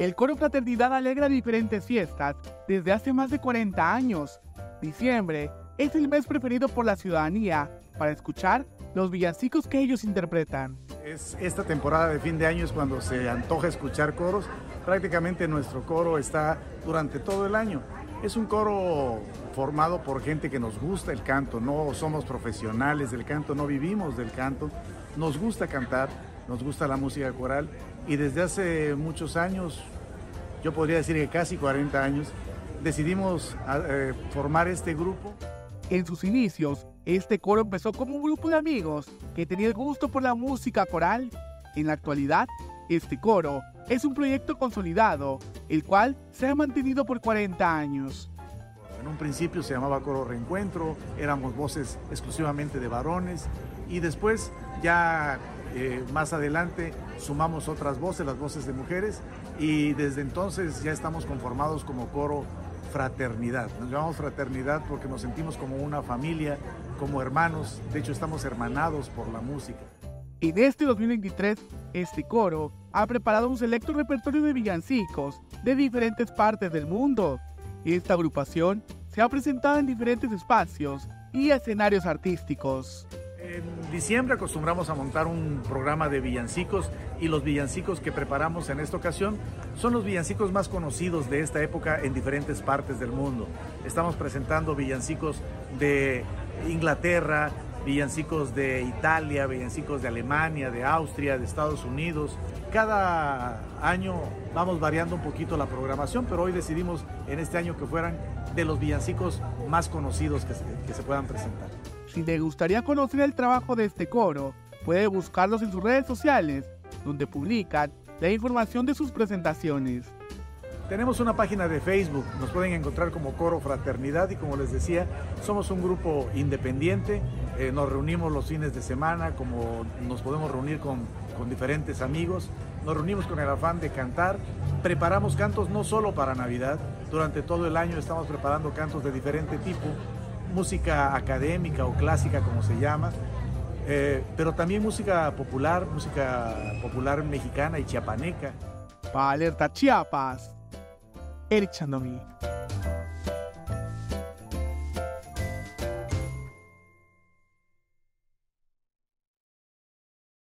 El coro Fraternidad alegra diferentes fiestas desde hace más de 40 años. Diciembre es el mes preferido por la ciudadanía para escuchar los villancicos que ellos interpretan. Es esta temporada de fin de año es cuando se antoja escuchar coros. Prácticamente nuestro coro está durante todo el año. Es un coro formado por gente que nos gusta el canto, no somos profesionales del canto, no vivimos del canto, nos gusta cantar, nos gusta la música coral y desde hace muchos años, yo podría decir que casi 40 años, decidimos eh, formar este grupo. En sus inicios, este coro empezó como un grupo de amigos que tenía el gusto por la música coral. En la actualidad, este coro es un proyecto consolidado, el cual se ha mantenido por 40 años. En un principio se llamaba Coro Reencuentro, éramos voces exclusivamente de varones y después ya eh, más adelante sumamos otras voces, las voces de mujeres y desde entonces ya estamos conformados como coro fraternidad. Nos llamamos fraternidad porque nos sentimos como una familia, como hermanos, de hecho estamos hermanados por la música. En este 2023, este coro ha preparado un selecto repertorio de villancicos de diferentes partes del mundo. Esta agrupación se ha presentado en diferentes espacios y escenarios artísticos. En diciembre acostumbramos a montar un programa de villancicos y los villancicos que preparamos en esta ocasión son los villancicos más conocidos de esta época en diferentes partes del mundo. Estamos presentando villancicos de Inglaterra, villancicos de Italia, villancicos de Alemania, de Austria, de Estados Unidos. Cada año vamos variando un poquito la programación, pero hoy decidimos en este año que fueran de los villancicos más conocidos que se, que se puedan presentar. Si le gustaría conocer el trabajo de este coro, puede buscarlos en sus redes sociales, donde publican la información de sus presentaciones. Tenemos una página de Facebook, nos pueden encontrar como Coro Fraternidad y como les decía, somos un grupo independiente, eh, nos reunimos los fines de semana, como nos podemos reunir con, con diferentes amigos, nos reunimos con el afán de cantar, preparamos cantos no solo para Navidad, durante todo el año estamos preparando cantos de diferente tipo, música académica o clásica como se llama, eh, pero también música popular, música popular mexicana y chiapaneca. Para Alerta Chiapas, Eric Chandomí.